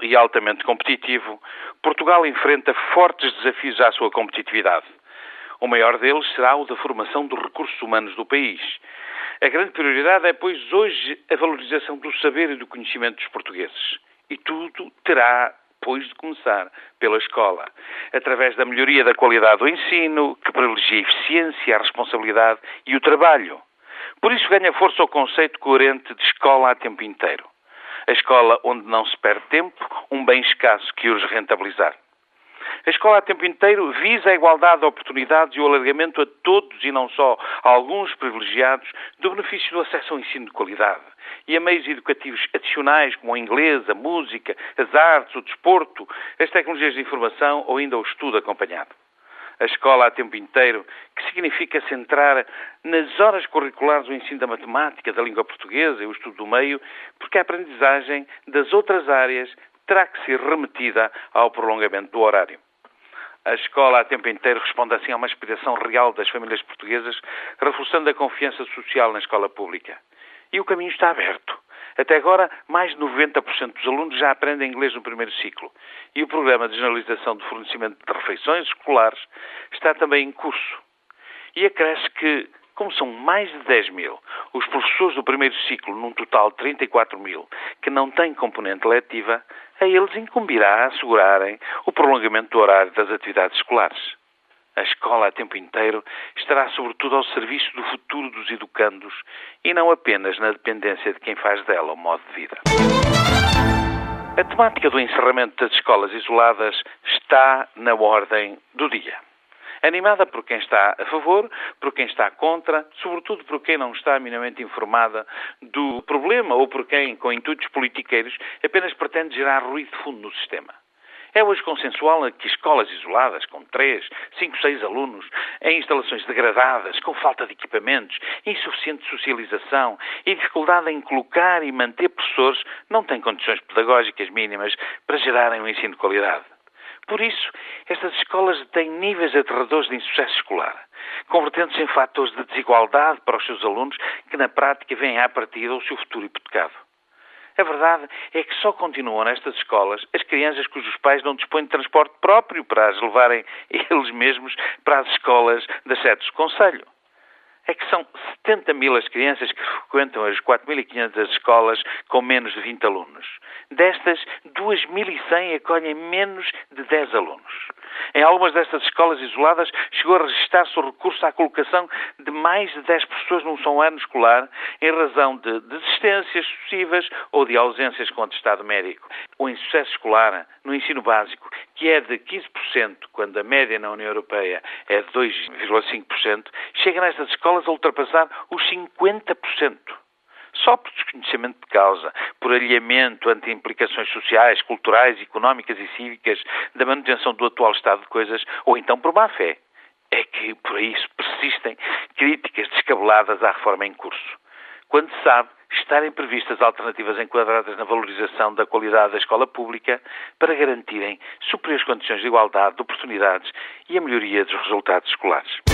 e altamente competitivo, Portugal enfrenta fortes desafios à sua competitividade. O maior deles será o da formação dos recursos humanos do país. A grande prioridade é, pois, hoje a valorização do saber e do conhecimento dos portugueses. E tudo terá, pois, de começar pela escola, através da melhoria da qualidade do ensino, que privilegia a eficiência, a responsabilidade e o trabalho. Por isso ganha força o conceito coerente de escola a tempo inteiro. A escola onde não se perde tempo, um bem escasso que urge rentabilizar. A escola a tempo inteiro visa a igualdade de oportunidades e o alargamento a todos e não só a alguns privilegiados do benefício do acesso ao ensino de qualidade e a meios educativos adicionais como o inglês, a música, as artes, o desporto, as tecnologias de informação ou ainda o estudo acompanhado a escola a tempo inteiro, que significa centrar nas horas curriculares o ensino da matemática, da língua portuguesa e o estudo do meio, porque a aprendizagem das outras áreas terá que ser remetida ao prolongamento do horário. A escola a tempo inteiro responde assim a uma aspiração real das famílias portuguesas, reforçando a confiança social na escola pública. E o caminho está aberto. Até agora, mais de 90% dos alunos já aprendem inglês no primeiro ciclo. E o programa de generalização do fornecimento de refeições escolares está também em curso. E acresce que, como são mais de 10 mil os professores do primeiro ciclo, num total de 34 mil, que não têm componente letiva, a eles incumbirá assegurarem o prolongamento do horário das atividades escolares. A escola a tempo inteiro estará sobretudo ao serviço do futuro dos educandos e não apenas na dependência de quem faz dela o modo de vida. A temática do encerramento das escolas isoladas está na ordem do dia. Animada por quem está a favor, por quem está contra, sobretudo por quem não está minimamente informada do problema ou por quem, com intuitos politiqueiros, apenas pretende gerar ruído de fundo no sistema. É hoje consensual que escolas isoladas, com 3, 5, 6 alunos, em instalações degradadas, com falta de equipamentos, insuficiente socialização e dificuldade em colocar e manter professores, não têm condições pedagógicas mínimas para gerarem um ensino de qualidade. Por isso, estas escolas têm níveis aterradores de insucesso escolar, convertendo-se em fatores de desigualdade para os seus alunos que, na prática, vêm à partida o seu futuro hipotecado. A verdade é que só continuam nestas escolas as crianças cujos pais não dispõem de transporte próprio para as levarem eles mesmos para as escolas das sedes do Conselho. É que são 70 mil as crianças que frequentam as 4.500 escolas com menos de 20 alunos. Destas, 2.100 acolhem menos de 10 alunos. Em algumas destas escolas isoladas, chegou a registrar-se o recurso à colocação de mais de 10 pessoas num só ano escolar, em razão de desistências sucessivas ou de ausências com atestado médico. O insucesso escolar no ensino básico, que é de 15%, quando a média na União Europeia é de 2,5%, chega nestas escolas a ultrapassar os 50% só por desconhecimento de causa, por alheamento ante implicações sociais, culturais, económicas e cívicas da manutenção do atual estado de coisas, ou então por má fé. É que, por isso, persistem críticas descabeladas à reforma em curso. Quando se sabe estarem previstas alternativas enquadradas na valorização da qualidade da escola pública para garantirem superiores condições de igualdade de oportunidades e a melhoria dos resultados escolares.